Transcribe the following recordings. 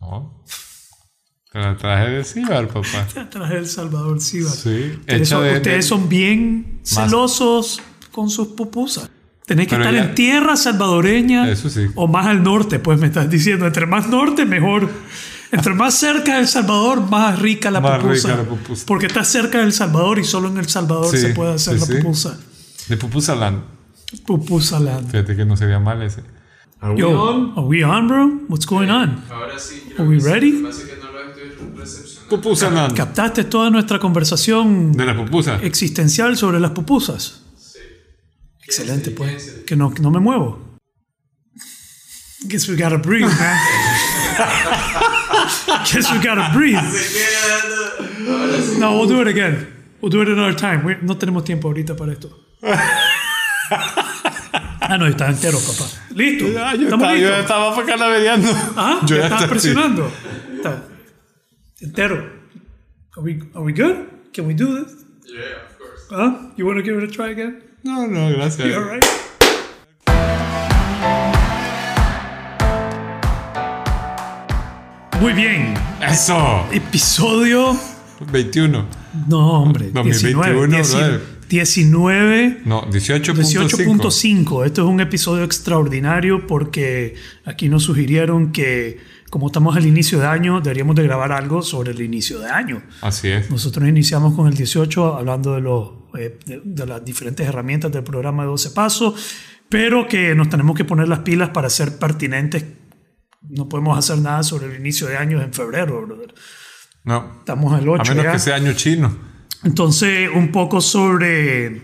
No. Te la traje de Cibar, papá. Te traje El Salvador Cibar. Sí. Ustedes, son, de- ustedes de- son bien celosos con sus pupusas. Tenés que Pero estar ya- en tierra salvadoreña Eso sí. o más al norte, pues me estás diciendo. Entre más norte, mejor. Entre más cerca del Salvador, más rica la, Más pupusa. rica la pupusa. Porque está cerca del Salvador y solo en El Salvador Sí, se puede hacer sí, la pupusa. De Pupusaland. Pupusa land. Fíjate que no sería mal ese. Yo, are we on, bro? What's going on? Ahora sí. Are we ready? Recepcionando. Pupusaland. ¿Captaste toda nuestra conversación De pupusa. existencial sobre las pupusas? Sí. Excelente, ¿Quién pues. Que no, que no me muevo. Guess we gotta breathe, man. Guess we gotta breathe. No, we'll do it again. We'll do it another time. We- no tenemos tiempo ahorita para esto. ah, no, está entero, papá. Listo. Ah, yo, ¿Estamos estaba, yo listos? estaba. Ah, yo ya estaba- presionando. Está entero. Are we, are we good? Can we do this? Yeah, of course. Huh? You want to give it a try again? No, no, gracias. You all right? Muy bien. Eso. Episodio. 21. No, hombre. 2021, 19. brother. 19 No, 18.5. 18.5. Esto es un episodio extraordinario porque aquí nos sugirieron que como estamos al inicio de año, deberíamos de grabar algo sobre el inicio de año. Así es. Nosotros iniciamos con el 18 hablando de, los, eh, de, de las diferentes herramientas del programa de 12 pasos, pero que nos tenemos que poner las pilas para ser pertinentes. No podemos hacer nada sobre el inicio de año en febrero, brother. No. Estamos al 8 A menos ya. que sea año chino. Entonces, un poco sobre,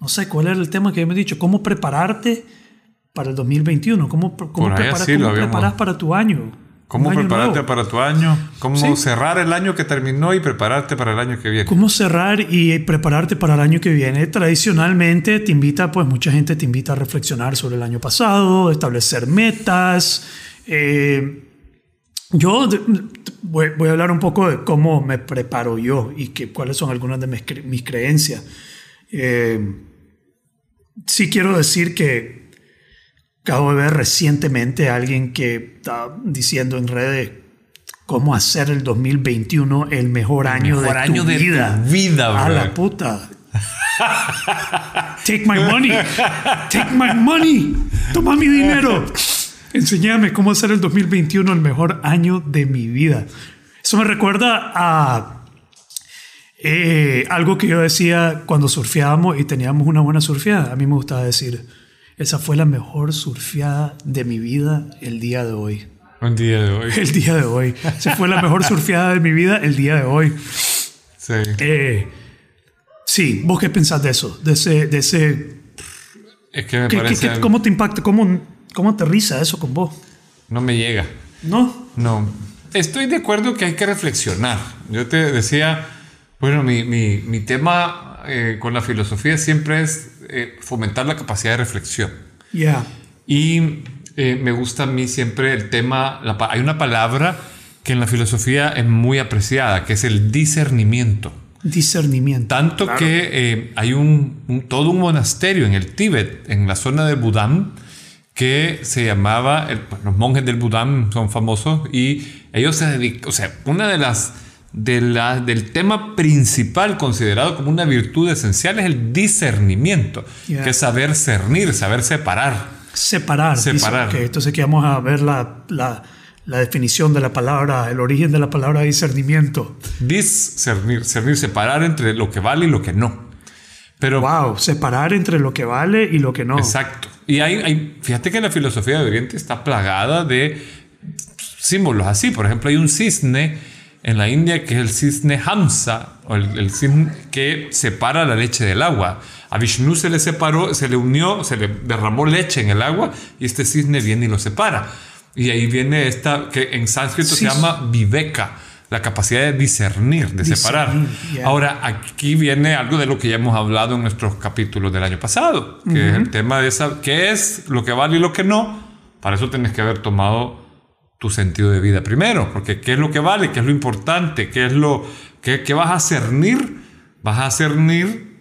no sé, ¿cuál era el tema que hemos dicho? ¿Cómo prepararte para el 2021? ¿Cómo, cómo, Por ahí prepara- así cómo habíamos- preparas para tu año? ¿Cómo año prepararte nuevo. para tu año? ¿Cómo Sí. cerrar el año que terminó y prepararte para el año que viene? ¿Cómo cerrar y prepararte para el año que viene? Tradicionalmente te invita, pues mucha gente te invita a reflexionar sobre el año pasado, establecer metas. Eh, yo voy, voy a hablar un poco de cómo me preparo yo y que, cuáles son algunas de mis, cre- mis creencias. Eh, sí quiero decir que acabo de ver recientemente a alguien que está diciendo en redes cómo hacer el 2021 el mejor año mejor de año tu de tu vida. vida, A la puta. Take my money. Take my money. Toma mi dinero. Enséñame cómo hacer el 2021 el mejor año de mi vida. Eso me recuerda a eh, algo que yo decía cuando surfeábamos y teníamos una buena surfeada. A mí me gustaba decir, esa fue la mejor surfeada de mi vida el día de hoy. Un día de hoy. El día de hoy. Esa fue la mejor surfeada de mi vida el día de hoy. Sí. Eh, sí, ¿vos qué pensás de eso? De ese... De ese Es que me ¿qué- qué- parece. qué- ¿Cómo te impacta? ¿Cómo, ¿Cómo aterriza eso con vos? No me llega. ¿No? No. Estoy de acuerdo que hay que reflexionar. Yo te decía, bueno, mi, mi, mi tema eh, con la filosofía siempre es eh, fomentar la capacidad de reflexión. Ya. Y eh, me gusta a mí siempre el tema, la hay una palabra que en la filosofía es muy apreciada, que es el discernimiento. Discernimiento. Tanto que eh, hay un, un- todo un monasterio en el Tíbet, en la zona del Budán, que se llamaba, el- los monjes del Budán son famosos y ellos se dedican, o sea, una de las, de la, del tema principal considerado como una virtud esencial es el discernimiento, que es saber cernir, saber separar. Separar. dice. Separar. Ok, entonces aquí vamos a ver la, la, la definición de la palabra, el origen de la palabra discernimiento. Discernir, cernir, separar entre lo que vale y lo que no. Pero Wow, separar entre lo que vale y lo que no. Exacto. Y hay, hay- fíjate que la filosofía de Oriente está plagada de símbolos así. Por ejemplo, hay un cisne en la India que es el cisne Hamsa, o el, el cisne que separa la leche del agua. A Vishnu se le separó, se le unió, se le derramó leche en el agua y este cisne viene y lo separa. Y ahí viene esta, que en sánscrito Sí. se llama viveka, la capacidad de discernir, de separar. Ahora, aquí viene algo de lo que ya hemos hablado en nuestros capítulos del año pasado, que es el tema de esa, qué es lo que vale y lo que no. Para eso tienes que haber tomado tu sentido de vida primero, porque qué es lo que vale, qué es lo importante, qué es lo qué, qué vas a cernir, vas a cernir,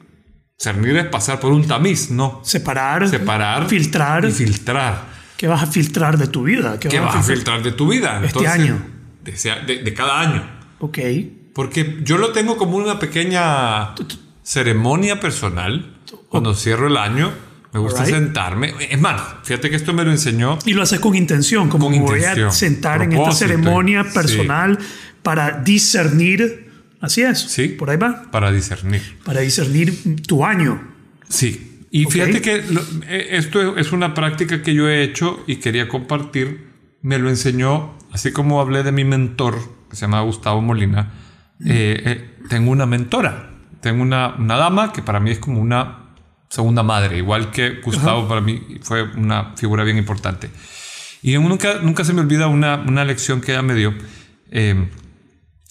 cernir es pasar por un tamiz, no, Separar. separar, Filtrar. y filtrar. ¿Qué vas a filtrar de tu vida? ¿Qué, ¿Qué vas a filtrar de tu vida? Este año. De, ese- de- de cada año. Ok. Porque yo lo tengo como una pequeña ceremonia personal. Cuando cierro el año, me gusta Alright. sentarme. Es más, fíjate que esto me lo enseñó. Y lo haces con intención, como Con me voy intención, a sentar en esta ceremonia sí. personal para discernir. Así es. Sí. Por ahí va. Para discernir. Para discernir tu año. Sí. Y Ok. fíjate que lo- eh, esto es una práctica que yo he hecho y quería compartir. Me lo enseñó, así como hablé de mi mentor, que se llama Gustavo Molina. eh, eh, tengo una mentora. Tengo una, una dama que para mí es como una segunda madre, igual que Gustavo para mí fue una figura bien importante. Y nunca, nunca se me olvida una, una lección que ella me dio. eh,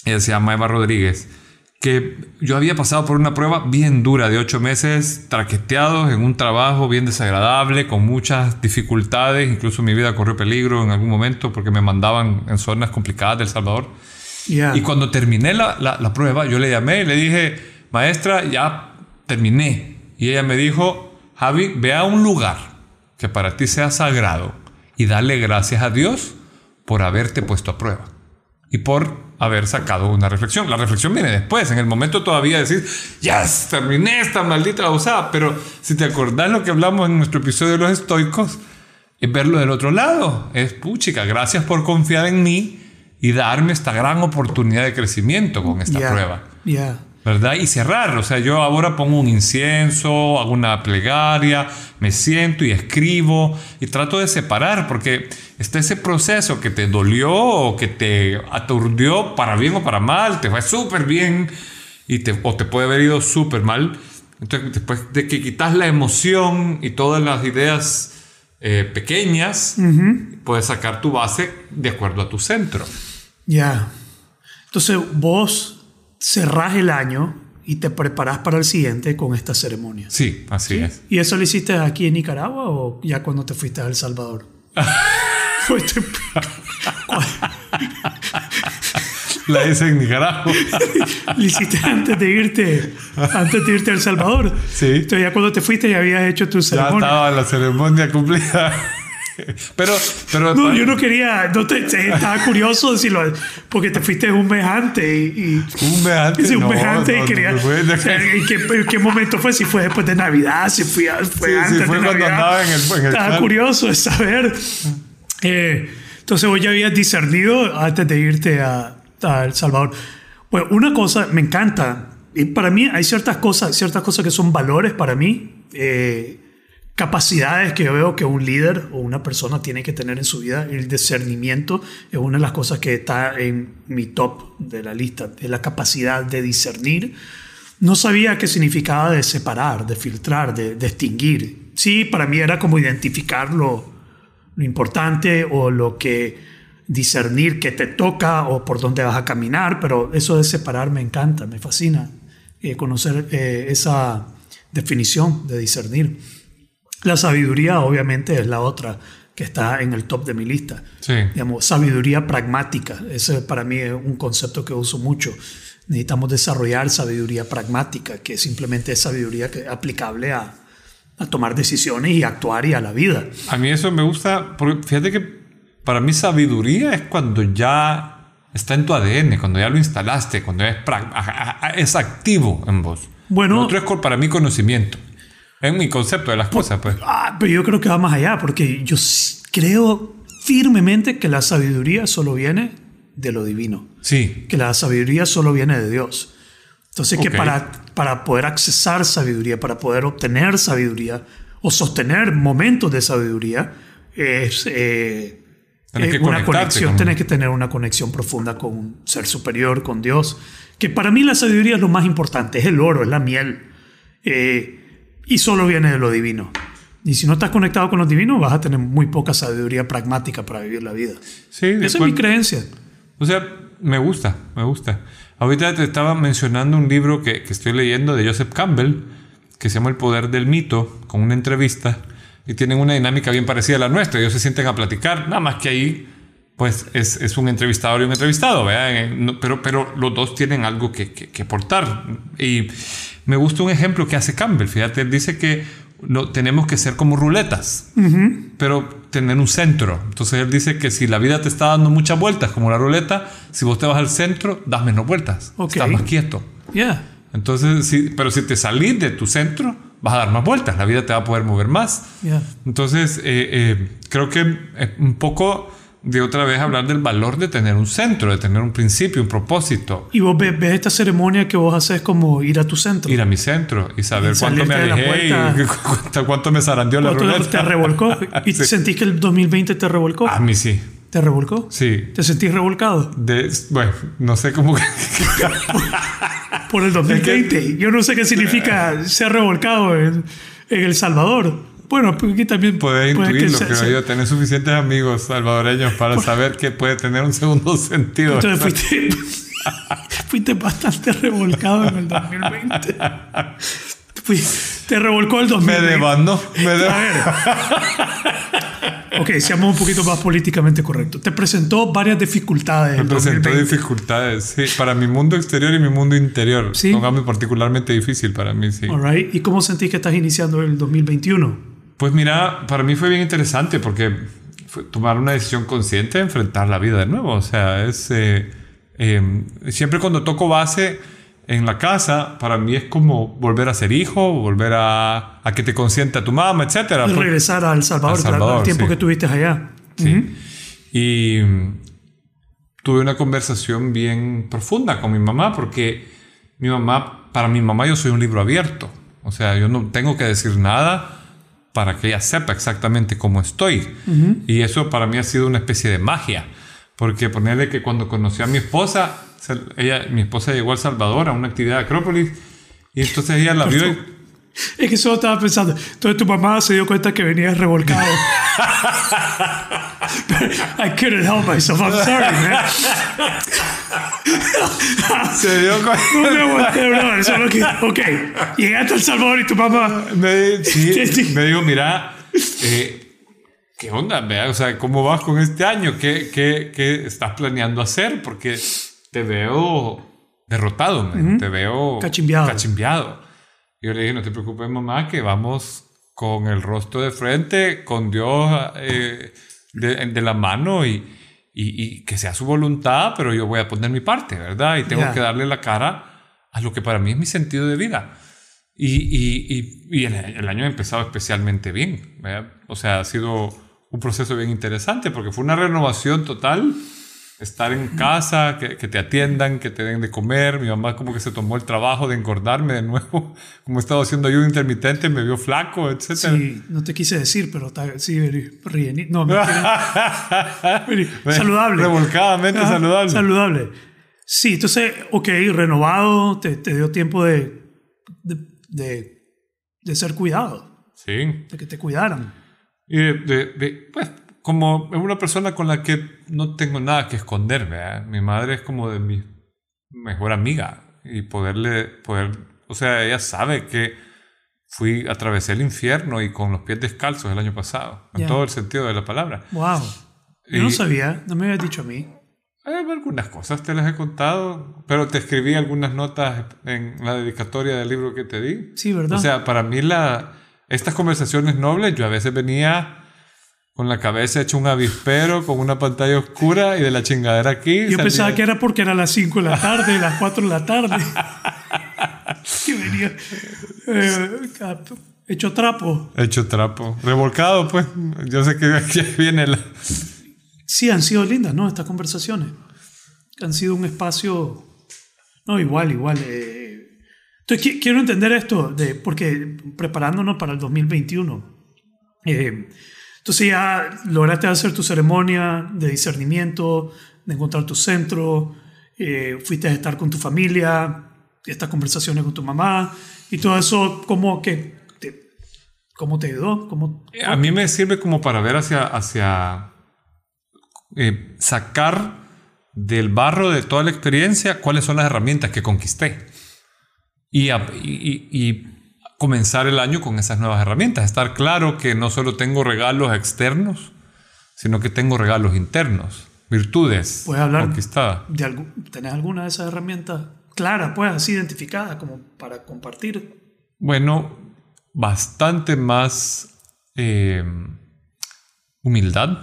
ella se llama Eva Rodríguez, que yo había pasado por una prueba bien dura de ocho meses, traqueteados en un trabajo bien desagradable, con muchas dificultades, incluso mi vida corrió peligro en algún momento porque me mandaban en zonas complicadas del Salvador. Ya. Y cuando terminé la, la- la prueba, yo le llamé y le dije, maestra, ya terminé. Y ella me dijo, Javi, ve a un lugar que para ti sea sagrado y dale gracias a Dios por haberte puesto a prueba y por haber sacado una reflexión. La reflexión viene después, en el momento todavía decís, yes, terminé esta maldita usada, pero si te acordás lo que hablamos en nuestro episodio de los estoicos, es verlo del otro lado. Es puchica, gracias por confiar en mí y darme esta gran oportunidad de crecimiento con esta Ya. prueba. Ya. ¿Verdad? Y cerrar. O sea, yo ahora pongo un incienso, hago una plegaria, me siento y escribo y trato de separar porque está ese proceso que te dolió o que te aturdió para bien o para mal, te fue súper bien y te, o te puede haber ido súper mal. Entonces, después de que quitas la emoción y todas las ideas eh, pequeñas, puedes sacar tu base de acuerdo a tu centro. Ya. Entonces vos cerrás el año y te preparás para el siguiente con esta ceremonia. Sí, así es. ¿Y eso lo hiciste aquí en Nicaragua o ya cuando te fuiste a El Salvador? Fuiste- La hice en Nicaragua. lo hiciste antes de irte, antes de irte a El Salvador. Sí. Entonces ya cuando te fuiste ya habías hecho tu Ya ceremonia. estaba la ceremonia cumplida. Pero, pero No, yo no quería, no te, estaba curioso decirlo, porque te fuiste un mes antes y, y- un mes antes. Sí, un no, mes antes no, y quería. no, ¿en, qué, en qué momento fue? Si fue después de Navidad, si fue, fue Sí, sí, antes fue de cuando Navidad. andaba en el- en el Estaba plan. curioso de saber. Eh, entonces, vos ya habías discernido antes de irte a, a El Salvador. Bueno, una cosa me encanta. Y para mí hay ciertas cosas, ciertas cosas que son valores para mí. eh, capacidades que yo veo que un líder o una persona tiene que tener en su vida. El discernimiento es una de las cosas que está en mi top de la lista, de la capacidad de discernir. No sabía qué significaba de separar, de filtrar, de, extinguir. Sí, para mí era como identificar lo, lo importante o lo que discernir que te toca o por dónde vas a caminar, pero eso de separar me encanta, me fascina eh, conocer eh, esa definición de discernir. La sabiduría obviamente es la otra que está en el top de mi lista. Sí. Digamos, sabiduría pragmática, ese para mí es un concepto que uso mucho. Necesitamos desarrollar sabiduría pragmática, que simplemente es sabiduría que, aplicable a, a tomar decisiones y actuar y a la vida. A mí eso me gusta, porque fíjate que para mí sabiduría es cuando ya está en tu ADN, cuando ya lo instalaste, cuando es, es activo en vos. Bueno- otro es para mí conocimiento. Es mi concepto de las cosas, pues. Ah, pero yo creo que va más allá, porque yo creo firmemente que la sabiduría solo viene de lo divino, Sí, que la sabiduría solo viene de Dios. Entonces, que para, para poder accesar sabiduría, para poder obtener sabiduría o sostener momentos de sabiduría, es eh, que una conexión, con- tenés que tener una conexión profunda con un ser superior, con Dios. Que para mí la sabiduría es lo más importante, es el oro, es la miel. Eh, y solo viene de lo divino. Y si no estás conectado con lo divino, vas a tener muy poca sabiduría pragmática para vivir la vida. sí. Esa es mi creencia. O sea, me gusta, me gusta. Ahorita te estaba mencionando un libro que, que estoy leyendo de Joseph Campbell, que se llama El Poder del Mito, con una entrevista, y tienen una dinámica bien parecida a la nuestra. Ellos se sienten a platicar, nada más que ahí, pues es, es un entrevistador y un entrevistado, ¿verdad? Eh, no- pero, pero los dos tienen algo que, que, que aportar. Y me gusta un ejemplo que hace Campbell. Fíjate, él dice que lo, tenemos que ser como ruletas. Pero tener un centro. Entonces él dice que si la vida te está dando muchas vueltas, como la ruleta, si vos te vas al centro, das menos vueltas. Ok. Estás más quieto. Yeah. Entonces, sí, pero si te salís de tu centro, vas a dar más vueltas. La vida te va a poder mover más. Yeah. Entonces, eh, eh, creo que un poco de otra vez hablar del valor de tener un centro, de tener un principio, un propósito. Y vos ves, ves esta ceremonia que vos haces como ir a tu centro. Ir a mi centro y saber Y cuánto me alejé y cuánto, cuánto me zarandeó la ¿Cuánto ruleta. te revolcó? ¿Y Sí. sentís que el 2020 te revolcó? A mí sí. ¿Te revolcó? Sí. ¿Te sentís revolcado? De, bueno, no sé cómo. Por el 2020. Yo no sé qué significa ser revolcado en, en El Salvador. Bueno, pues aquí también Puedes puede que intuirlo, se- creo yo. Tener suficientes amigos salvadoreños para saber que puede tener un segundo sentido. Entonces fuiste, fuiste bastante revolcado en el 2020. Fui- te revolcó el me 2020. devando. Me de- A ver. Ok, seamos un poquito más políticamente correctos. Te presentó varias dificultades. Me en presentó 2020. dificultades, sí, para mi mundo exterior y mi mundo interior. Sí. Póngame particularmente difícil para mí, sí. All right. ¿Y cómo sentís que estás iniciando el 2021? Pues mira, para mí fue bien interesante porque fue tomar una decisión consciente de enfrentar la vida de nuevo. O sea, es... eh, eh, siempre cuando toco base en la casa, para mí es como volver a ser hijo, volver a, a que te consienta tu mamá, etcétera. Pues, Regresar a El Salvador, Al Salvador, el tiempo sí. que tuviste allá. Sí. Y mm, tuve una conversación bien profunda con mi mamá porque mi mamá, para mi mamá yo soy un libro abierto. O sea, yo no tengo que decir nada para que ella sepa exactamente cómo estoy. Y eso para mí ha sido una especie de magia. Porque ponerle que cuando conocí a mi esposa, ella, mi esposa llegó a El Salvador a una actividad de Acrópolis y entonces ella la vio y Es que solo estaba pensando. Entonces tu mamá se dio cuenta que venías revolcado. I couldn't help myself. I'm sorry, man. se dio cuenta. No me aguanté, brother. Solo que, ok, llegaste a El Salvador y tu mamá. Me, sí, me digo, mira, eh, ¿qué onda? vea? O sea, ¿cómo vas con este año? ¿Qué, qué, qué estás planeando hacer? Porque te veo derrotado, man. te veo Cachimbiado. cachimbiado. Y yo le dije, no te preocupes, mamá, que vamos con el rostro de frente, con Dios eh, de, de la mano y, y, y que sea su voluntad, pero yo voy a poner mi parte, ¿verdad? Y tengo Ya. que darle la cara a lo que para mí es mi sentido de vida. Y, y, y, y el, el año ha empezado especialmente bien. ¿verdad? O sea, ha sido un proceso bien interesante porque fue una renovación total. Estar en casa, que, que te atiendan, que te den de comer. Mi mamá como que se tomó el trabajo de engordarme de nuevo. Como he estado haciendo ayuno intermitente, me vio flaco, etc. Sí, no te quise decir, pero sí, rieni- No, saludable. Revolcadamente Ajá, saludable. Saludable. Sí, entonces, ok, renovado, te, te dio tiempo de, de, de, de ser cuidado, sí. de que te cuidaran. Y de, de- de- pues, como es una persona con la que no tengo nada que esconder, ¿verdad? Mi madre es como de mi mejor amiga y poderle, poder, o sea, ella sabe que fui, atravesé el infierno y con los pies descalzos el año pasado, en todo el sentido de la palabra. Wow. Yo no sabía, no me habías dicho a mí. Eh, algunas cosas te las he contado, pero te escribí algunas notas en la dedicatoria del libro que te di. Sí, ¿verdad? O sea, para mí la, estas conversaciones nobles, yo a veces venía con la cabeza hecha un avispero, con una pantalla oscura y de la chingadera aquí. Yo salía- pensaba que era porque era las 5 de la tarde, las 4 de la tarde. que venía eh, hecho trapo. Hecho trapo. Revolcado, pues. Yo sé que aquí viene la... Sí, han sido lindas, ¿no? Estas conversaciones. Han sido un espacio... No, igual, igual. eh. Entonces, qui- quiero entender esto, de, porque preparándonos para el 2021. eh, entonces ya lograste hacer tu ceremonia de discernimiento, de encontrar tu centro, eh, fuiste a estar con tu familia, estas conversaciones con tu mamá, y todo eso, ¿cómo, que te, cómo te ayudó? ¿Cómo, A mí me sirve como para ver hacia... hacia eh, sacar del barro de toda la experiencia cuáles son las herramientas que conquisté. Y- y- y comenzar el año con esas nuevas herramientas. Estar claro que no solo tengo regalos externos, sino que tengo regalos internos, virtudes Puedes hablar conquistadas. de algún, ¿Tenés alguna de esas herramientas claras, pues, así identificadas como para compartir? Bueno, bastante más eh, humildad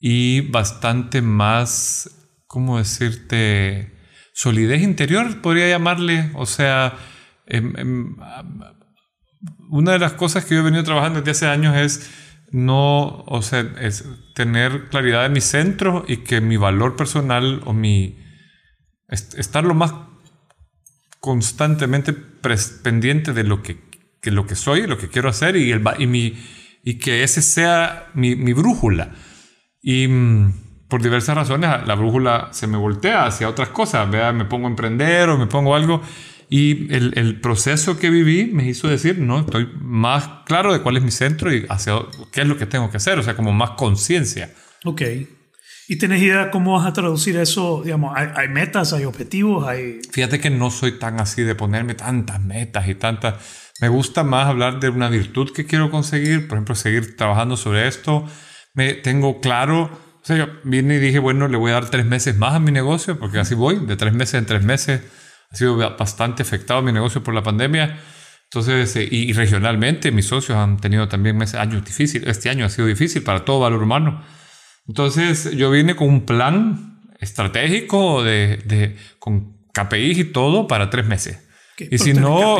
y bastante más, ¿cómo decirte? Solidez interior, podría llamarle. O sea, em, em, una de las cosas que yo he venido trabajando desde hace años es no, o sea, es tener claridad en mi centro y que mi valor personal o mi estar lo más constantemente pendiente de lo que, que, lo que soy, lo que quiero hacer y, el, y, mi, y que ese sea mi, mi brújula. Y mm, por diversas razones la brújula se me voltea hacia otras cosas, ¿verdad? me pongo a emprender o me pongo algo. Y el, el, proceso que viví me hizo decir, no, estoy más claro de cuál es mi centro y hacia qué es lo que tengo que hacer, o sea, como más conciencia. Ok. ¿Y tenés idea cómo vas a traducir eso? Digamos, ¿hay, hay metas, hay objetivos? Hay... Fíjate que no soy tan así de ponerme tantas metas y tantas... Me gusta más hablar de una virtud que quiero conseguir, por ejemplo, seguir trabajando sobre esto. Me tengo claro, o sea, yo vine y dije, bueno, le voy a dar tres meses más a mi negocio, porque así voy, de tres meses en tres meses ha sido bastante afectado mi negocio por la pandemia. Entonces, eh, y, regionalmente mis socios han tenido también meses, años difíciles. Este año ha sido difícil para todo valor humano. Entonces, yo vine con un plan estratégico de, de con KPIs y todo para tres meses. Y si no...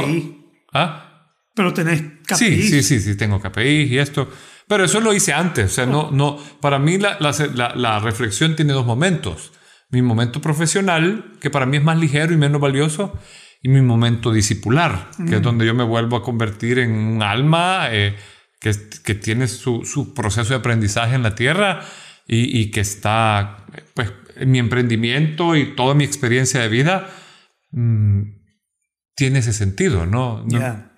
¿Ah? Pero tenés KPIs. Sí, sí, sí, sí, tengo KPIs y esto. Pero eso lo hice antes. O sea, no, no, para mí la, la, la reflexión tiene dos momentos mi momento profesional, que para mí es más ligero y menos valioso, y mi momento discipular, que es donde yo me vuelvo a convertir en un alma eh, que, que, tiene su, su, proceso de aprendizaje en la tierra y, y, que está, pues, en mi emprendimiento y toda mi experiencia de vida mmm, tiene ese sentido, ¿no? ¿no?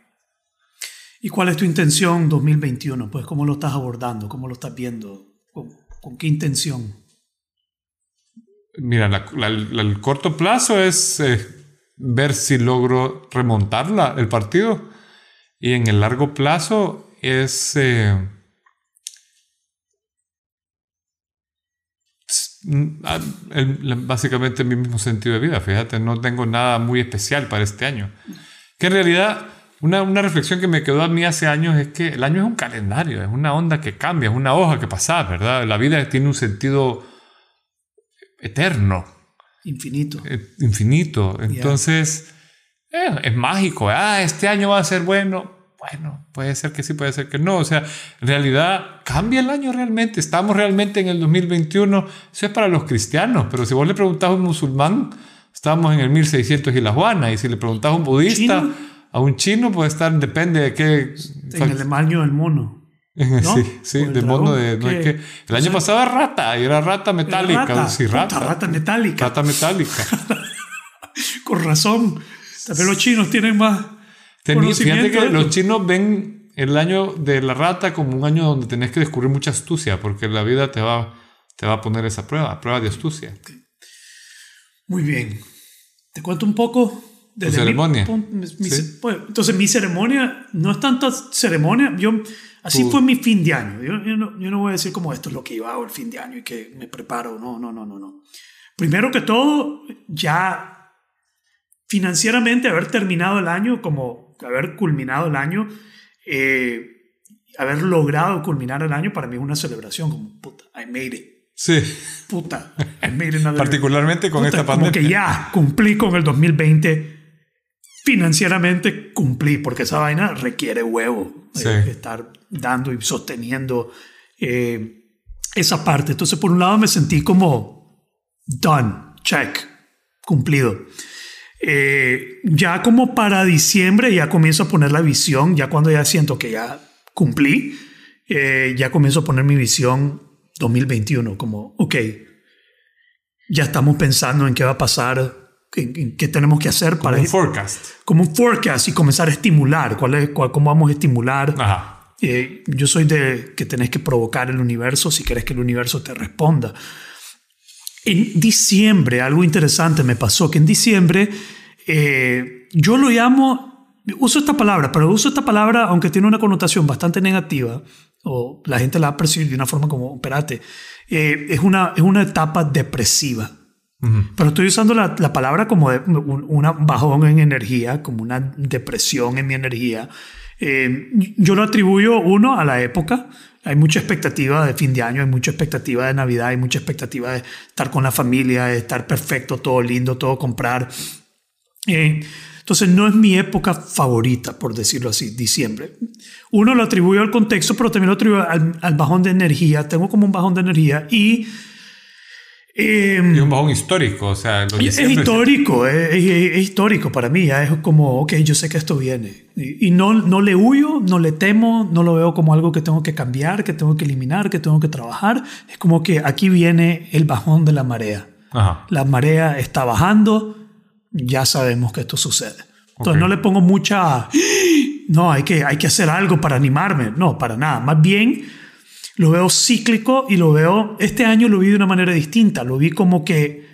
¿Y cuál es tu intención 2021? Pues, ¿cómo lo estás abordando? ¿Cómo lo estás viendo? ¿Con, con qué intención? Mira, el corto plazo es eh, ver si logro remontar el partido. Y en el largo plazo es eh, básicamente mi mismo sentido de vida. Fíjate, no tengo nada muy especial para este año. Que en realidad, una, una reflexión que me quedó a mí hace años es que el año es un calendario, es una onda que cambia, es una hoja que pasa, ¿verdad? La vida tiene un sentido eterno. Infinito. Eh, infinito. Entonces, eh, es mágico. Ah, este año va a ser bueno. Bueno, puede ser que sí, puede ser que no. O sea, en realidad cambia el año realmente. Estamos realmente en el 2021. Eso es para los cristianos. Pero si vos le preguntás a un musulmán, estamos en el 1600 y la Juana. Y si le preguntás a un budista, a un chino, puede estar, depende de qué. En el año del mono. Sí, sí, del mundo de... No que, el año pasado era rata, y era rata metálica. Rata, sí, rata. rata metálica. Rata metálica. Con razón. También los chinos tienen más... fíjate que los chinos ven el año de la rata como un año donde tenés que descubrir mucha astucia, porque la vida te va, te va a poner esa prueba, prueba de astucia. Muy bien. Te cuento un poco de ceremonia. Pues, entonces, mi ceremonia no es tanta ceremonia. Yo Así fue mi fin de año. Yo, no, yo, no, voy a decir como esto es lo que yo hago el fin de año y que me preparo. No, no, no, no, no. Primero que todo, ya financieramente haber terminado el año, como haber culminado el año, eh, haber logrado culminar el año, para mí es una celebración, como puta, I made it. Sí. Puta, I made it. Particularmente con esta pandemia. Como que ya cumplí con el 2020 financieramente cumplí, porque esa vaina requiere huevo, eh, estar dando y sosteniendo eh, esa parte. Entonces, por un lado me sentí como done, check, cumplido. Eh, ya como para diciembre ya comienzo a poner la visión, ya cuando ya siento que ya cumplí, ya comienzo a poner mi visión 2021, como, ok, ya estamos pensando en qué va a pasar qué tenemos que hacer para... Como un forecast. Como un forecast y comenzar a estimular. ¿Cuál es, ¿Cómo vamos a estimular? Eh, yo soy de que tenés que provocar el universo si querés que el universo te responda. En diciembre, algo interesante me pasó, que en diciembre eh, yo lo llamo, uso esta palabra, pero uso esta palabra aunque tiene una connotación bastante negativa, o la gente la ha percibido de una forma como, espérate, eh, es, una, es una etapa depresiva. Pero estoy usando la, palabra como un, una bajón en energía, como una depresión en mi energía. Eh, yo lo atribuyo, uno, a la época. Hay mucha expectativa de fin de año, hay mucha expectativa de Navidad, hay mucha expectativa de estar con la familia, de estar perfecto, todo lindo, todo comprar. Eh, entonces no es mi época favorita, por decirlo así, diciembre. Uno lo atribuyo al contexto, pero también lo atribuyo al, al bajón de energía. Tengo como un bajón de energía y... eh, Y un bajón histórico, o sea, es histórico, es, es- es histórico para mí. ya Es como, ok, yo sé que esto viene. Y, y no, no le huyo, no le temo, no lo veo como algo que tengo que cambiar, que tengo que eliminar, que tengo que trabajar. Es como que aquí viene el bajón de la marea. Ajá. La marea está bajando, ya sabemos que esto sucede. Entonces no le pongo mucha, no, hay que, hay que hacer algo para animarme. No, para nada. Más bien lo veo cíclico y lo veo, este año lo vi de una manera distinta. Lo vi como que,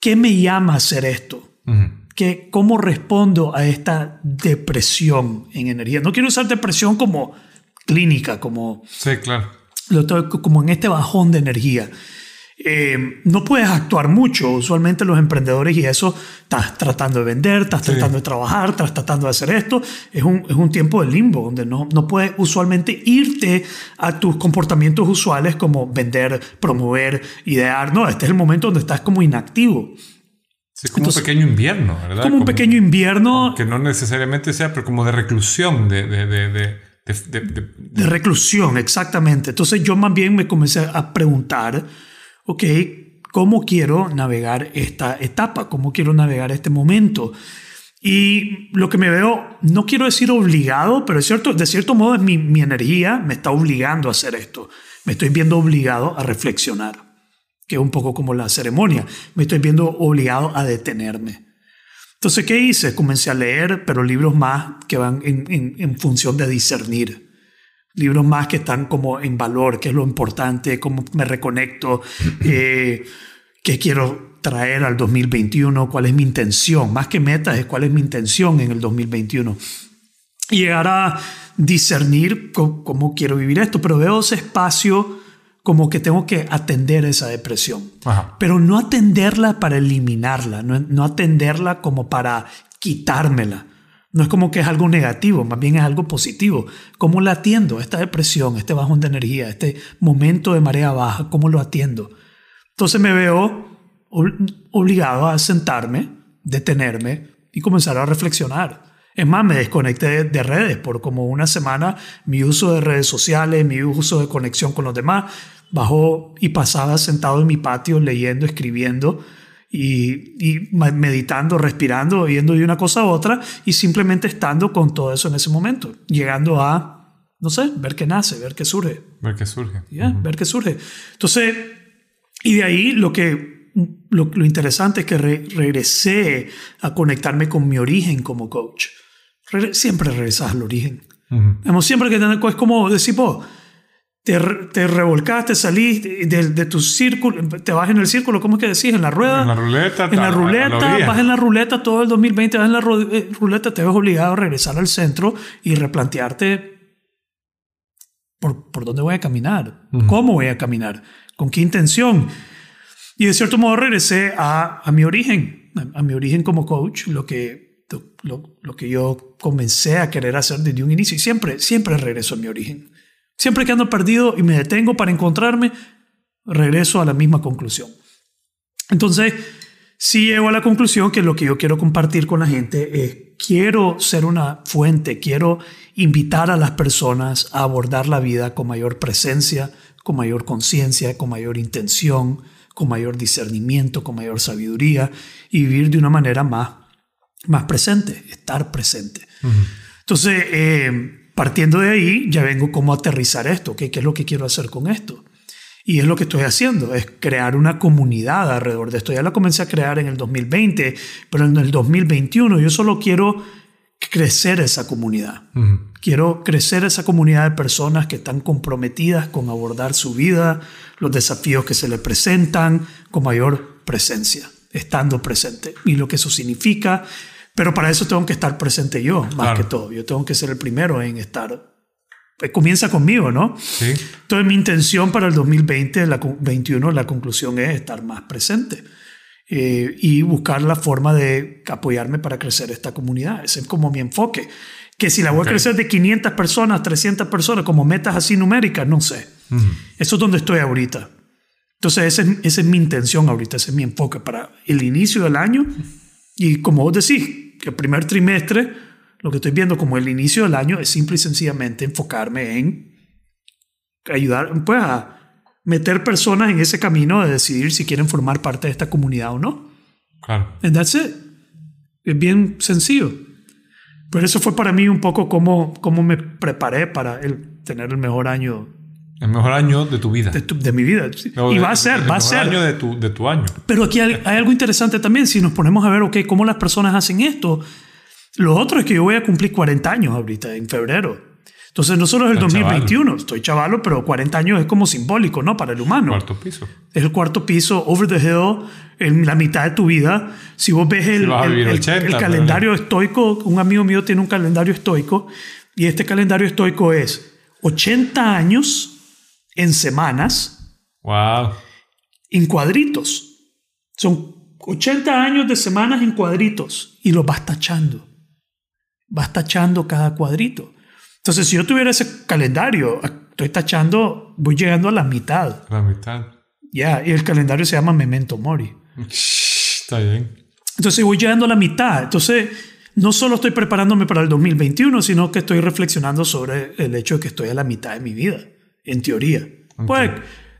¿qué me llama a hacer esto? Ujú. ¿Qué, ¿Cómo respondo a esta depresión en energía? No quiero usar depresión como clínica, como Sí, claro. lo tengo como en este bajón de energía. Eh, no puedes actuar mucho. Usualmente los emprendedores y eso, estás tratando de vender, estás Sí. tratando de trabajar, estás tratando de hacer esto. Es un, es un tiempo de limbo donde no, no puedes usualmente irte a tus comportamientos usuales como vender, promover, idear. No, este es el momento donde estás como inactivo. Sí, como Entonces, un pequeño invierno, ¿verdad? Como un pequeño invierno Que no necesariamente sea, pero como de reclusión, de... de, de, de, de- de- de- De reclusión, exactamente. Entonces yo más bien me comencé a preguntar, ok, ¿cómo quiero navegar esta etapa? ¿Cómo quiero navegar este momento? Y lo que me veo, no quiero decir obligado, pero es cierto, de cierto modo es mi, mi energía me está obligando a hacer esto. Me estoy viendo obligado a reflexionar, que es un poco como la ceremonia. Me estoy viendo obligado a detenerme. Entonces, ¿qué hice? Comencé a leer, pero libros más que van en, en- en función de discernir. Libros más que están como en valor, qué es lo importante, cómo me reconecto, eh, qué quiero traer al 2021, cuál es mi intención. Más que metas, es cuál es mi intención en el 2021. Y llegar a discernir co- cómo quiero vivir esto, pero veo ese espacio como que tengo que atender esa depresión Ajá. pero no atenderla para eliminarla, no, no atenderla como para quitármela. No es como que es algo negativo, más bien es algo positivo. ¿Cómo la atiendo? Esta depresión, este bajón de energía, este momento de marea baja, ¿cómo lo atiendo? Entonces me veo ob- obligado a sentarme, detenerme y comenzar a reflexionar. Es más, me desconecté de, de redes por como una semana. Mi uso de redes sociales, mi uso de conexión con los demás bajó y pasaba sentado en mi patio leyendo, escribiendo y, y meditando, respirando, yendo de una cosa a otra y simplemente estando con todo eso en ese momento, llegando a, no sé, ver qué nace, ver qué surge. Ver qué surge. ¿ya? ver qué surge. Entonces, y de ahí lo que lo, lo interesante es que re- regresé a conectarme con mi origen como coach. Re- siempre regresas al origen. Ujú. Digamos, siempre que te, es como decir, vos, te, te revolcaste, salís de, de- de tu círculo, te vas en el círculo, ¿cómo es que decís? En la rueda. En la ruleta. En la ruleta, vas en la ruleta todo el 2020, vas en la eh, ruleta, te ves obligado a regresar al centro y replantearte por, por dónde voy a caminar, cómo voy a caminar, con qué intención. Y de cierto modo regresé a, a mi origen, a, a mi origen como coach, lo que, lo, lo que yo comencé a querer hacer desde un inicio. Y siempre, siempre regreso a mi origen. Siempre que ando perdido y me detengo para encontrarme, regreso a la misma conclusión. Entonces, sí llego a la conclusión que lo que yo quiero compartir con la gente es, quiero ser una fuente, quiero invitar a las personas a abordar la vida con mayor presencia, con mayor conciencia, con mayor intención, con mayor discernimiento, con mayor sabiduría y vivir de una manera más, más presente, estar presente. Entonces, eh, partiendo de ahí, ya vengo como a aterrizar esto, ¿qué, ¿qué es lo que quiero hacer con esto? Y es lo que estoy haciendo, es crear una comunidad alrededor de esto. Ya la comencé a crear en el 2020, pero en el 2021 yo solo quiero crecer esa comunidad. Quiero crecer esa comunidad de personas que están comprometidas con abordar su vida, los desafíos que se le presentan con mayor presencia, estando presente y lo que eso significa. Pero para eso tengo que estar presente yo, más Claro. que todo. Yo tengo que ser el primero en estar. Pues comienza conmigo, ¿no? Sí. Entonces mi intención para el 2020, la con- 21, la conclusión es estar más presente eh, y buscar la forma de apoyarme para crecer esta comunidad. Ese es como mi enfoque. Que si la voy Ok. a crecer de 500 personas, 300 personas, como metas así numéricas, no sé. Eso es donde estoy ahorita. Entonces, esa es, esa es mi intención ahorita, ese es mi enfoque para el inicio del año. Y como vos decís, que el primer trimestre, lo que estoy viendo como el inicio del año es simple y sencillamente enfocarme en ayudar, pues, a meter personas en ese camino de decidir si quieren formar parte de esta comunidad o no. Claro. And that's it. Es bien sencillo. Pero eso fue para mí un poco como, como me preparé para el, tener el mejor año El mejor año de tu vida. de, tu- de mi vida. O y de- va a ser, el va a mejor ser. año de tu, de tu año. Pero aquí hay, hay algo interesante también. Si nos ponemos a ver, ok, cómo las personas hacen esto. Lo otro es que yo voy a cumplir 40 años ahorita, en febrero. Entonces, no solo es el Está 2021, estoy chavalo, pero 40 años es como simbólico, ¿no? Para el humano. Cuarto piso. Es el cuarto piso, over the hill, en la mitad de tu vida. Si vos ves el, el- el- 80, el calendario estoico, un amigo mío tiene un calendario estoico, y este calendario estoico es 80 años en semanas, Wow. en cuadritos. Son 80 años de semanas en cuadritos y los vas tachando. Vas tachando cada cuadrito. Entonces, si yo tuviera ese calendario, estoy tachando, voy llegando a la mitad. La mitad. Ya, y el calendario se llama Memento Mori. Está bien. Entonces voy llegando a la mitad. Entonces, no solo estoy preparándome para el 2021, sino que estoy reflexionando sobre el hecho de que estoy a la mitad de mi vida, en teoría. Pues,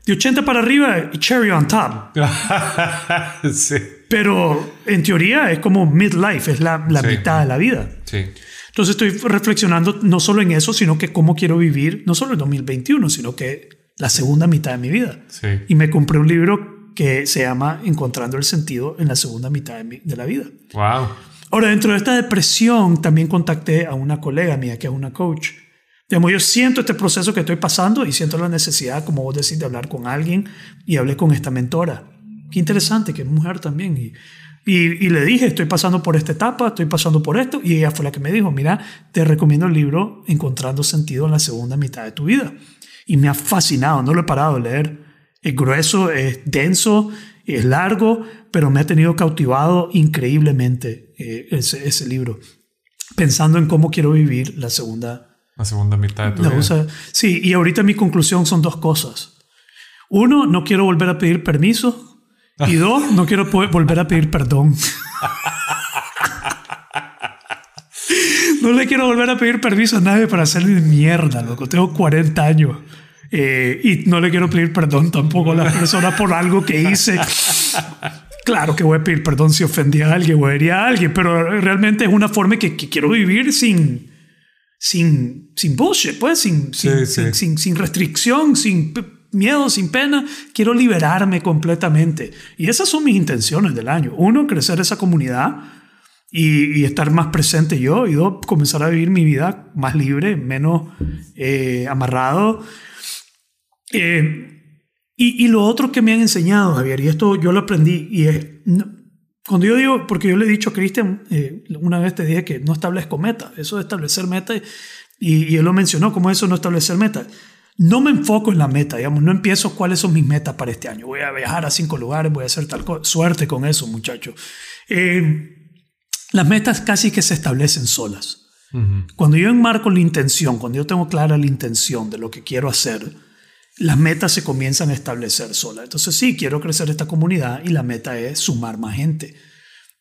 de 80 para arriba, cherry on top. sí. Pero en teoría es como midlife, es la, la Sí. mitad de la vida. Sí. Entonces estoy reflexionando no solo en eso, sino que cómo quiero vivir, no solo el 2021, sino que la segunda mitad de mi vida. Sí. Y me compré un libro que se llama Encontrando el sentido en la segunda mitad de, mi- de la vida. Wow. Ahora, dentro de esta depresión, también contacté a una colega mía que es una coach. Digamos, yo siento este proceso que estoy pasando y siento la necesidad, como vos decís, de hablar con alguien y hablé con esta mentora. Qué interesante, que mujer también. Y, y, y le dije, estoy pasando por esta etapa, estoy pasando por esto. Y ella fue la que me dijo, mira, te recomiendo el libro Encontrando sentido en la segunda mitad de tu vida. Y me ha fascinado, no lo he parado de leer. Es grueso, es denso, es largo, pero me ha tenido cautivado increíblemente eh, ese, ese libro, pensando en cómo quiero vivir la segunda La segunda mitad de tu la vida. usa- sí, y ahorita mi conclusión son dos cosas. Uno, no quiero volver a pedir permiso. Y dos, no quiero volver a pedir perdón. no le quiero volver a pedir permiso a nadie para hacer ni mierda, loco. Tengo 40 años. Eh, y no le quiero pedir perdón tampoco a las personas por algo que hice. Claro que voy a pedir perdón si ofendí a alguien o herí a alguien, pero realmente es una forma que, que quiero vivir sin, sin, sin bullshit, pues, sin, sin, Sí, sin, sin- restricción, sin miedo, sin pena. Quiero liberarme completamente. Y esas son mis intenciones del año. Uno, crecer esa comunidad y, y estar más presente yo. Y dos, comenzar a vivir mi vida más libre, menos eh, amarrado. Eh, y, y lo otro que me han enseñado, Javier, y esto yo lo aprendí, y es, no- cuando yo digo, porque yo le he dicho a Cristian, eh, una vez te dije que no establezco metas, eso de establecer metas, y, y él lo mencionó, como eso no establecer metas. No me enfoco en la meta, digamos, no empiezo cuáles son mis metas para este año. Voy a viajar a cinco lugares, voy a hacer tal cosa. Suerte con eso, muchachos. Eh, las metas casi que se establecen solas. Cuando yo enmarco la intención, cuando yo tengo clara la intención de lo que quiero hacer, las metas se comienzan a establecer solas. Entonces sí, quiero crecer esta comunidad y la meta es sumar más gente.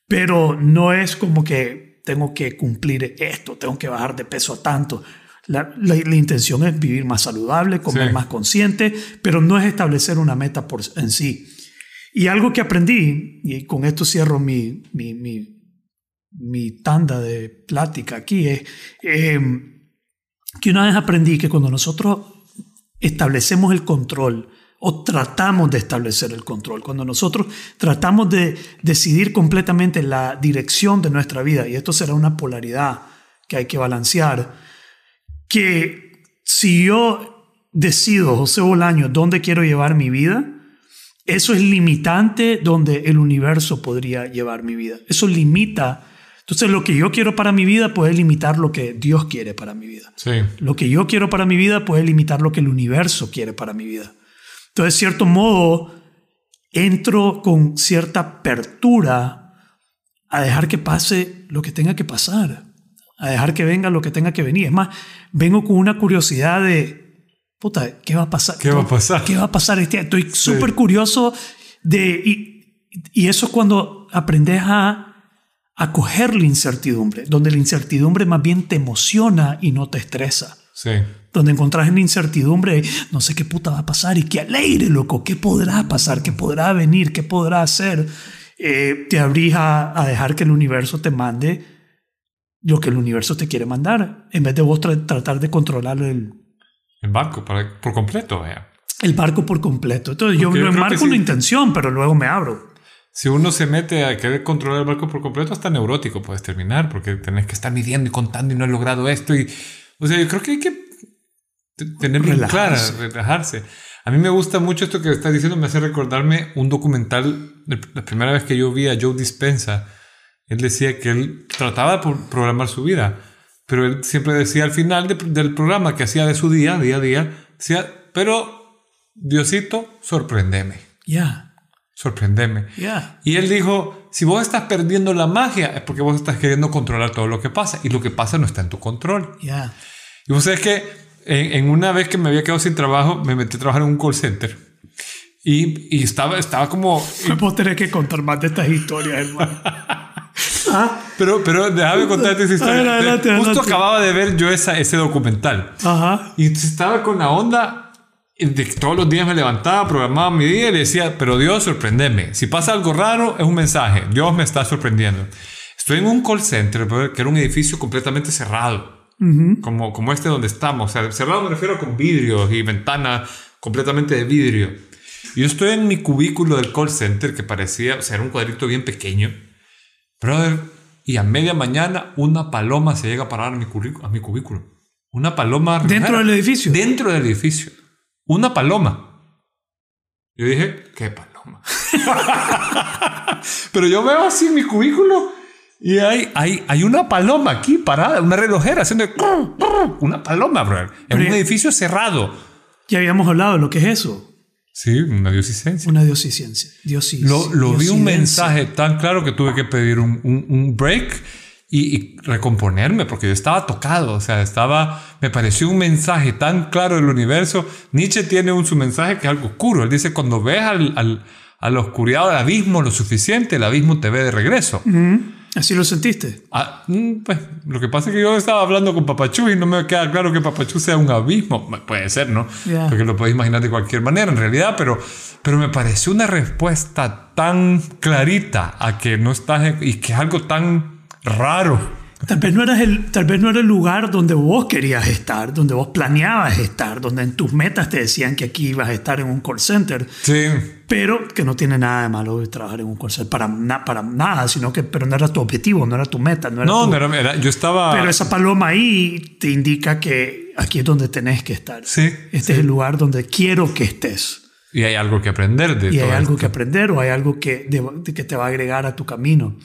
Pero no es como que tengo que cumplir esto, tengo que bajar de peso a tanto. La, la- la intención es vivir más saludable, comer Sí. más consciente, pero no es establecer una meta por, en sí. Y algo que aprendí, y con esto cierro mi, mi, mi, mi tanda de plática aquí, es eh, que una vez aprendí que cuando nosotros establecemos el control o tratamos de establecer el control, cuando nosotros tratamos de decidir completamente la dirección de nuestra vida, y esto será una polaridad que hay que balancear, que si yo decido, José Bolaño, dónde quiero llevar mi vida, eso es limitante donde el universo podría llevar mi vida. Eso limita. Entonces lo que yo quiero para mi vida puede limitar lo que Dios quiere para mi vida. Sí. Lo que yo quiero para mi vida puede limitar lo que el universo quiere para mi vida. Entonces, de cierto modo, entro con cierta apertura a dejar que pase lo que tenga que pasar, a dejar que venga lo que tenga que venir. Es más, vengo con una curiosidad de, puta, ¿qué va a pasar? ¿Qué va a pasar? ¿Qué va a pasar este año? Estoy súper curioso de... Y, y eso es cuando aprendes a acoger la incertidumbre, donde la incertidumbre más bien te emociona y no te estresa. Sí. Donde encontrás en la incertidumbre, no sé qué puta va a pasar y qué alegre, loco, qué podrá pasar, qué podrá venir, qué podrá hacer. Eh, te abrís a, a dejar que el universo te mande lo que el universo te quiere mandar, en vez de vos tra- tratar de controlar el, El barco para- por completo, vea. el barco por completo. Entonces yo Porque enmarco sí. una intención, pero luego me abro. Si uno se mete a querer controlar el barco por completo, hasta neurótico puedes terminar, porque tenés que estar midiendo y contando y no he logrado esto. Y, o sea, yo creo que hay que tener bien clara, Relajarse. A mí me gusta mucho esto que estás diciendo, me hace recordarme un documental, la primera vez que yo vi a Joe Dispensa, él decía que él trataba de pro- programar su vida, pero él siempre decía al final de- del programa que hacía de su día, día a día, decía, pero Diosito, sorprendeme, Ya, sorprendeme. ya. Y él dijo, si vos estás perdiendo la magia es porque vos estás queriendo controlar todo lo que pasa y lo que pasa no está en tu control. Ya. Y vos sabés que en, en una vez que me había quedado sin trabajo, me metí a trabajar en un call center y, y estaba, estaba como... Vos tenés que contar más de estas historias, hermano. Pero, pero déjame contarte esa historia. Adelante, adelante, Justo adelante. acababa de ver yo esa, ese documental. Ajá. Y estaba con la onda de todos los días me levantaba, programaba mi día y le decía, pero Dios, sorprendeme. Si pasa algo raro, es un mensaje. Dios me está sorprendiendo. Estoy en un call center, que era un edificio completamente cerrado. como, como este donde estamos. O sea, cerrado me refiero con vidrios y ventanas completamente de vidrio. Yo estoy en mi cubículo del call center que parecía, o sea, era un cuadrito bien pequeño. Brother, y a media mañana una paloma se llega a parar a mi, a mi cubículo. Una paloma. Dentro del edificio. Dentro del edificio. Una paloma. Yo dije, ¿qué paloma? Pero yo veo así en mi cubículo y hay, hay, hay una paloma aquí parada, una relojera haciendo una paloma, brother. En Pero- un edificio cerrado. Ya habíamos hablado de lo que es eso. Sí, una diosicencia. Una diosicencia. Diosis, Lo, lo vi un mensaje tan claro que tuve que pedir un, un- un break y, y recomponerme porque yo estaba tocado, o sea, estaba, me pareció un mensaje tan claro del universo. Nietzsche tiene un su mensaje que es algo oscuro. Él dice, cuando ves al, al- a la oscuridad del abismo lo suficiente, el abismo te ve de regreso. Así lo sentiste. Ah, mm, pues, lo que pasa es que yo estaba hablando con Papachú y no me queda claro que Papachú sea un abismo. Puede ser, ¿no? Ya. Porque lo puedes imaginar de cualquier manera en realidad, pero, pero me pareció una respuesta tan clarita a que no estás en- y que es algo tan raro. Tal vez, no eras el, tal vez no era el lugar donde vos querías estar, donde vos planeabas estar, donde en tus metas te decían que aquí ibas a estar en un call center, Sí, pero que no tiene nada de malo de trabajar en un call center para, na- para nada, sino que pero no era tu objetivo, no era tu meta, no era no, tu- no era, era- yo estaba... Pero esa paloma ahí te indica que aquí es donde tenés que estar. Sí, Este es el lugar donde quiero que estés. Y hay algo que aprender de y hay todo algo esto. que aprender o hay algo que, de que te va a agregar a tu camino.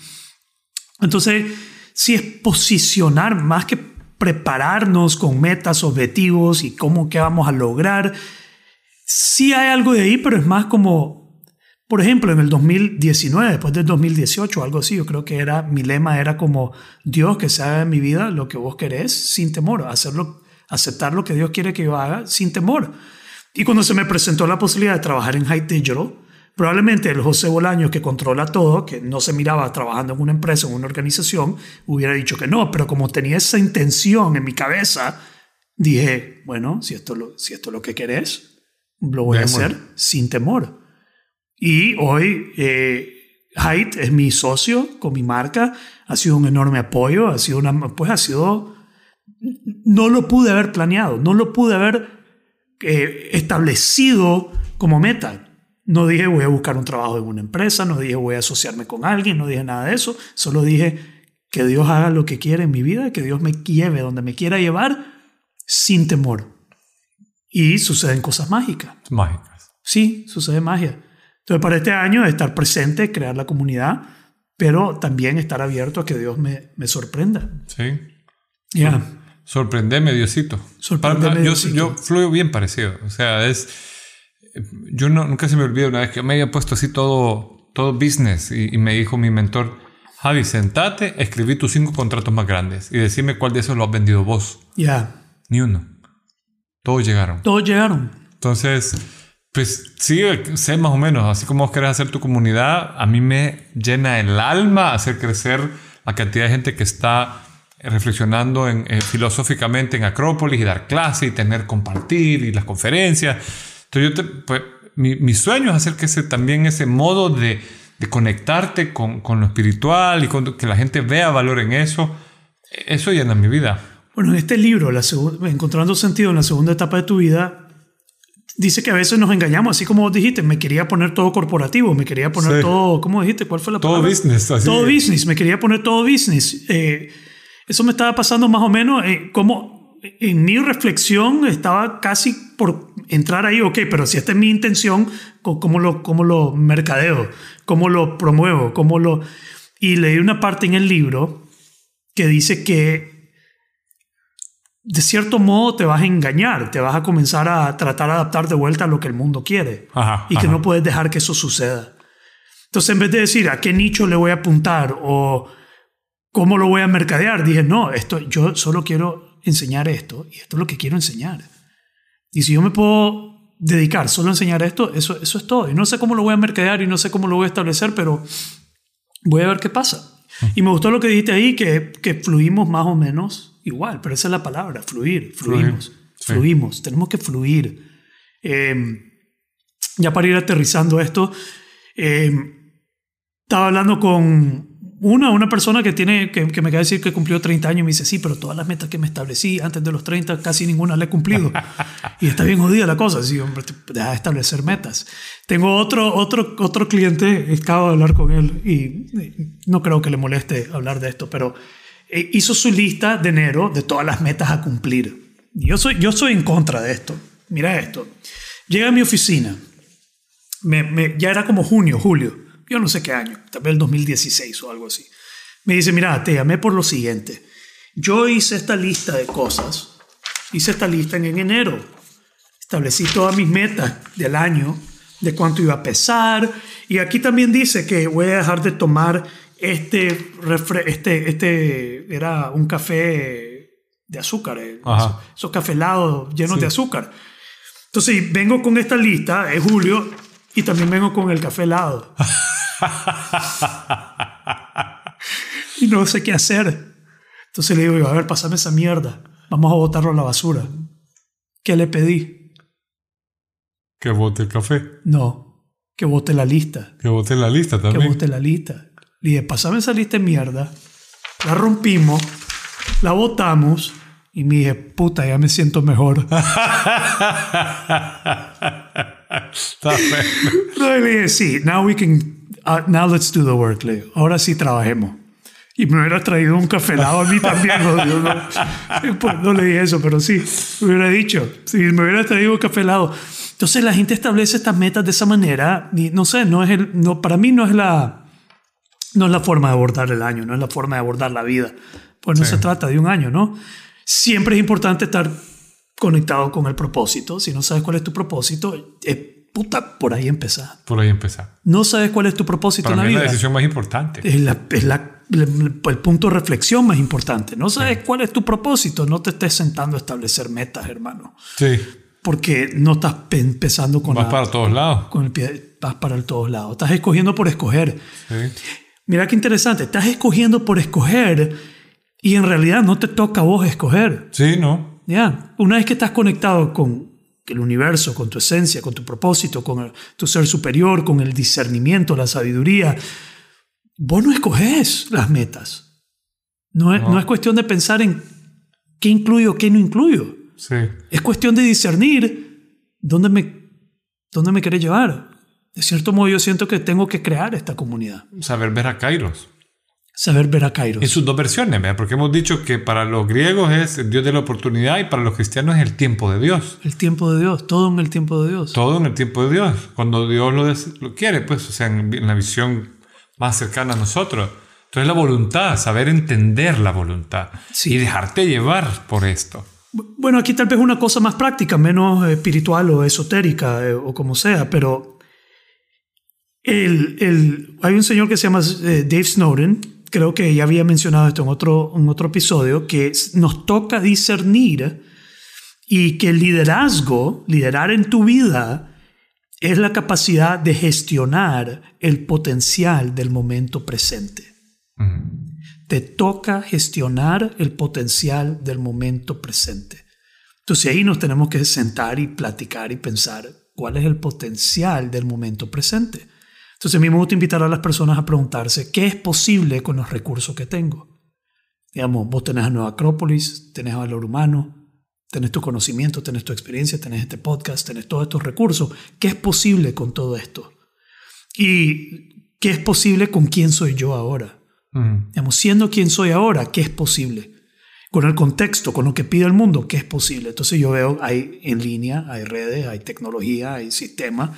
Entonces, si es posicionar más que prepararnos con metas, objetivos y cómo que vamos a lograr, sí hay algo de ahí, pero es más como, por ejemplo, en el 2019, después del 2018, algo así, yo creo que era, mi lema era como, Dios, que se haga en mi vida lo que vos querés sin temor, hacerlo, aceptar lo que Dios quiere que yo haga sin temor. Y cuando se me presentó la posibilidad de trabajar en High Digital, probablemente el José Bolaño que controla todo, que no se miraba trabajando en una empresa, en una organización, hubiera dicho que no, pero como tenía esa intención en mi cabeza, dije, bueno, si esto, lo, si esto es lo que querés, lo voy a hacer sin temor. Y hoy eh, Height es mi socio con mi marca, ha sido un enorme apoyo, ha sido una, pues ha sido, no lo pude haber planeado, no lo pude haber eh, establecido como meta. No dije voy a buscar un trabajo en una empresa, no dije voy a asociarme con alguien, no dije nada de eso, solo dije que Dios haga lo que quiere en mi vida, que Dios me lleve donde me quiera llevar sin temor. Y suceden cosas mágicas. Mágicas. Sí, sucede magia. Entonces, para este año, estar presente, crear la comunidad, pero también estar abierto a que Dios me, me sorprenda. Sí. Ya. Sorprendeme, Diosito. Sorprendeme, Para- yo, Diosito. yo fluyo bien parecido. O sea, es. Yo no, nunca se me olvida una vez que me había puesto así todo, todo business y, y me dijo mi mentor, Javi, sentate, escribí tus cinco contratos más grandes y decime cuál de esos lo has vendido vos. Ya, Ni uno. Todos llegaron. todos llegaron. Entonces, pues sí, sé más o menos, así como vos querés hacer tu comunidad, a mí me llena el alma hacer crecer la cantidad de gente que está reflexionando en, eh, filosóficamente en Acrópolis y dar clase y tener compartir y las conferencias. Entonces, yo te- pues, mi, mi sueño es hacer que ese, también ese modo de, de conectarte con, con lo espiritual y con, que la gente vea valor en eso, eso llena mi vida. Bueno, en este libro, la Encontrando sentido en la segunda etapa de tu vida, dice que a veces nos engañamos, así como vos dijiste, me quería poner todo corporativo, me quería poner Sí. todo, ¿cómo dijiste? ¿Cuál fue la Todo palabra? business, así. Todo business, me quería poner todo business. Eh, eso me estaba pasando más o menos eh, como en mi reflexión estaba casi por entrar ahí, ok, pero si esta es mi intención, ¿cómo lo, cómo lo mercadeo? ¿Cómo lo promuevo? ¿Cómo lo...? Y leí una parte en el libro que dice que de cierto modo te vas a engañar, te vas a comenzar a tratar de adaptar de vuelta a lo que el mundo quiere Ajá, y que ajá. no puedes dejar que eso suceda. Entonces, en vez de decir a qué nicho le voy a apuntar o cómo lo voy a mercadear, dije, no, esto, yo solo quiero enseñar esto y esto es lo que quiero enseñar. Y si yo me puedo dedicar solo a enseñar esto, eso, eso es todo. Y no sé cómo lo voy a mercadear y no sé cómo lo voy a establecer, pero voy a ver qué pasa. Y me gustó lo que dijiste ahí, que, que fluimos más o menos igual, pero esa es la palabra, fluir, fluimos, sí. fluimos, tenemos que fluir. Eh, ya para ir aterrizando esto, eh, estaba hablando con una, una persona que, tiene, que, que me acaba de decir que cumplió 30 años me dice, sí, pero todas las metas que me establecí antes de los 30, casi ninguna la he cumplido. y está bien jodida la cosa. Sí, hombre, deja de establecer metas. Tengo otro, otro, otro cliente, acabo de hablar con él y no creo que le moleste hablar de esto, pero eh, hizo su lista de enero de todas las metas a cumplir. Yo soy, yo soy en contra de esto. Mira esto. Llega a mi oficina. Me- me- ya era como junio, julio. Yo no sé qué año. Tal vez el 2016 o algo así. Me dice, mira, te llamé por lo siguiente. Yo hice esta lista de cosas. Hice esta lista en, en enero. Establecí todas mis metas del año, de cuánto iba a pesar. Y aquí también dice que voy a dejar de tomar este, refre- este, este era un café de azúcar, eh, esos, esos cafés helados llenos Sí. de azúcar. Entonces vengo con esta lista, es julio, y también vengo con el café helado. y no sé qué hacer. Entonces le digo, yo, a ver, pásame esa mierda. Vamos a botarlo a la basura. ¿Qué le pedí? Que vote el café. No, que bote la lista. Que vote la lista Que también. bote la lista. Le dije, pásame esa lista de mierda. La rompimos, la botamos y me dije, puta, ya me siento mejor. No, le dije, sí, now we can, uh, now let's do the work, le digo. Ahora sí trabajemos. Y me hubiera traído un café helado a mí también. No, pues, no le dije eso, pero sí, me hubiera dicho. Si me hubiera traído un café helado. Entonces la gente establece estas metas de esa manera. Y no sé, no es el, no, para mí no es la, no es la forma de abordar el año, no es la forma de abordar la vida. Pues no Sí. se trata de un año, ¿no? Siempre es importante estar conectado con el propósito. Si no sabes cuál es tu propósito, eh, puta, por ahí empezar. Por ahí empezar. No sabes cuál es tu propósito Para en la mí es la vida. decisión más importante. Es, la- es la- el, el punto de reflexión más importante. No sabes cuál es tu propósito. No te estés sentando a establecer metas, hermano. Sí. Porque no estás pe- empezando con, Vas la- para todos lados. con el pie. Vas para el todos lados. Estás escogiendo por escoger. Sí. Mira qué interesante. Estás escogiendo por escoger y en realidad no te toca a vos escoger. Sí, ¿no? Ya, una vez que estás conectado con el universo, con tu esencia, con tu propósito, con el- tu ser superior, con el discernimiento, la sabiduría, vos no escoges las metas. No es, No. no es cuestión de pensar en qué incluyo, qué no incluyo. Sí. Es cuestión de discernir dónde me, dónde me querés llevar. De cierto modo, yo siento que tengo que crear esta comunidad. Saber ver a Kairos. Saber ver a Kairos. En sus dos versiones, ¿verdad? porque hemos dicho que para los griegos es el Dios de la oportunidad y para los cristianos es el tiempo de Dios. El tiempo de Dios, todo en el tiempo de Dios. Todo en el tiempo de Dios. Cuando Dios lo, lo quiere, pues, o sea, en, en la visión más cercana a nosotros. Entonces la voluntad, saber entender la voluntad Sí. y dejarte llevar por esto. Bueno, aquí tal vez una cosa más práctica, menos espiritual o esotérica eh, o como sea, pero el, el- hay un señor que se llama eh, Dave Snowden, creo que ya había mencionado esto en otro, en otro episodio, que nos toca discernir y que el liderazgo, liderar en tu vida, es la capacidad de gestionar el potencial del momento presente. Te toca gestionar el potencial del momento presente. Entonces ahí nos tenemos que sentar y platicar y pensar cuál es el potencial del momento presente. Entonces a mí me gusta invitar a las personas a preguntarse qué es posible con los recursos que tengo. Digamos, vos tenés a Nueva Acrópolis, tenés valor humano, tenés tu conocimiento, tenés tu experiencia, tenés este podcast, tenés todos estos recursos. ¿Qué es posible con todo esto? ¿Y qué es posible con quién soy yo ahora? Digamos, siendo quien soy ahora, ¿qué es posible? Con el contexto, con lo que pide el mundo, ¿qué es posible? Entonces yo veo, hay en línea, hay redes, hay tecnología, hay sistemas,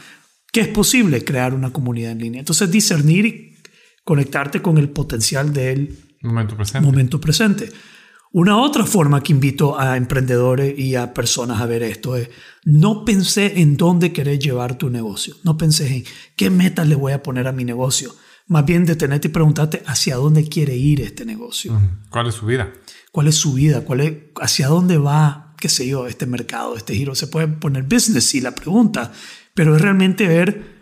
¿Qué es posible crear una comunidad en línea. Entonces, discernir y conectarte con el potencial del Momento presente. momento presente. Una otra forma que invito a emprendedores y a personas a ver esto es, no pensé en dónde querés llevar tu negocio, no pensé en qué metas le voy a poner a mi negocio, más bien detenerte y preguntarte hacia dónde quiere ir este negocio. ¿Cuál es su vida? cuál es su vida, cuál es, hacia dónde va, qué sé yo, este mercado, este giro. Se puede poner business si la pregunta, pero es realmente ver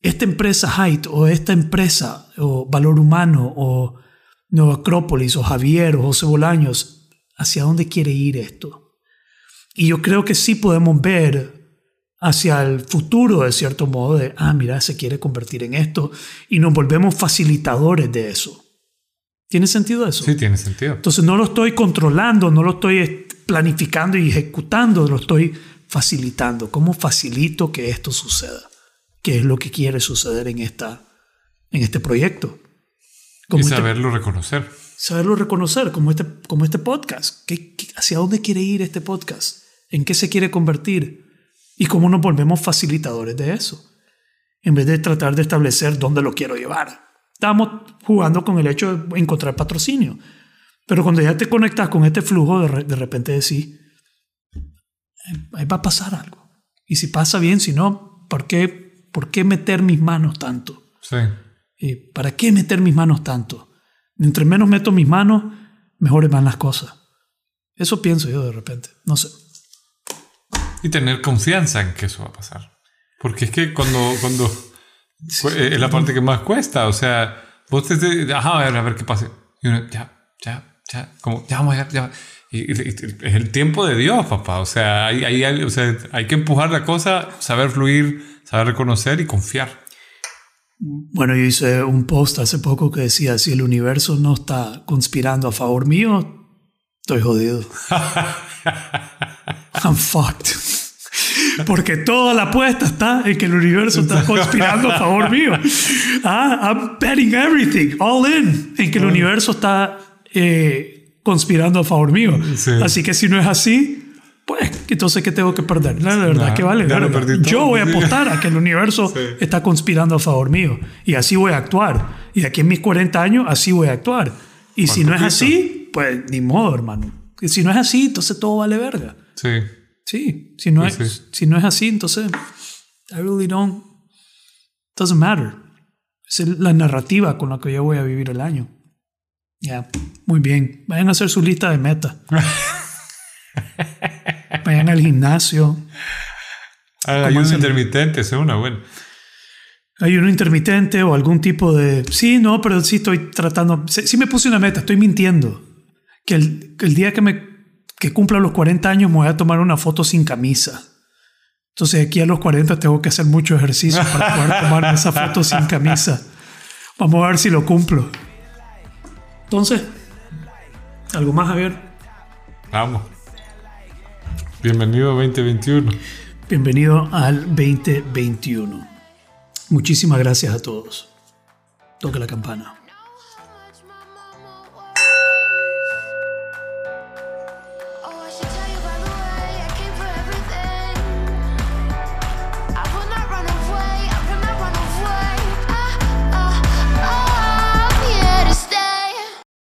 esta empresa Height o esta empresa o Valor Humano o Nueva Acrópolis o Javier o José Bolaños, ¿hacia dónde quiere ir esto? Y yo creo que sí podemos ver hacia el futuro de cierto modo de, ah, mira, se quiere convertir en esto y nos volvemos facilitadores de eso. ¿Tiene sentido eso? Sí, tiene sentido. Entonces no lo estoy controlando, no lo estoy planificando y ejecutando, lo estoy facilitando. ¿Cómo facilito que esto suceda? ¿Qué es lo que quiere suceder en, esta, en este proyecto? Y Como este- saberlo reconocer. saberlo reconocer, como este, como este podcast. ¿Qué, qué- hacia dónde quiere ir este podcast? ¿En qué se quiere convertir? ¿Y cómo nos volvemos facilitadores de eso? En vez de tratar de establecer dónde lo quiero llevar. Estamos jugando con el hecho de encontrar patrocinio. Pero cuando ya te conectas con este flujo, de, re- de repente decís, "Eh, ahí va a pasar algo. Y si pasa bien, si no, ¿por qué, por qué meter mis manos tanto? Sí. Eh, ¿Para qué meter mis manos tanto? Entre menos meto mis manos, mejores van las cosas. Eso pienso yo de repente. No sé. Y tener confianza en que eso va a pasar. Porque es que cuando, cuando cu- eh, es la parte que más cuesta, o sea, vos te, te- ajá, a ver, a ver qué pasa. Y uno, ya, ya, ya, como, ya vamos a llegar, ya. Es el tiempo de Dios, papá. O sea, hay, hay, hay- o sea, hay que empujar la cosa, saber fluir, saber reconocer y confiar. Bueno, yo hice un post hace poco que decía, si el universo no está conspirando a favor mío, estoy jodido. I'm fucked. Porque toda la apuesta está en que el universo está conspirando a favor mío. Ah, I'm betting everything, all in, en que el universo está eh, conspirando a favor mío. Sí. Así que si no es así, pues entonces ¿qué tengo que perder? La verdad Nah, que vale. verga. Yo voy a sí. apostar a que el universo Sí. está conspirando a favor mío. Y así voy a actuar. Y aquí en mis 40 años, así voy a actuar. Y si no es así, pues ni modo, hermano. Y si no es así, entonces todo vale verga. Sí. Sí, si no, Pues es, sí. si no es así, entonces I really don't. Doesn't matter. Es la narrativa con la que yo voy a vivir el año. Ya, muy bien. Vayan a hacer su lista de metas. Vayan al gimnasio. Ah, Ayuno intermitente, es una buena. Ayuno intermitente o algún tipo de... Sí, no, pero sí estoy tratando... Sí, me puse una meta, estoy mintiendo. Que el, día que me que cumpla los 40 años me voy a tomar una foto sin camisa. Entonces aquí a los 40 tengo que hacer mucho ejercicio para poder tomarme esa foto sin camisa. Vamos a ver si lo cumplo. Entonces, ¿algo más, Javier? Vamos. Bienvenido 2021. Bienvenido al 2021. Muchísimas gracias a todos. Toque la campana.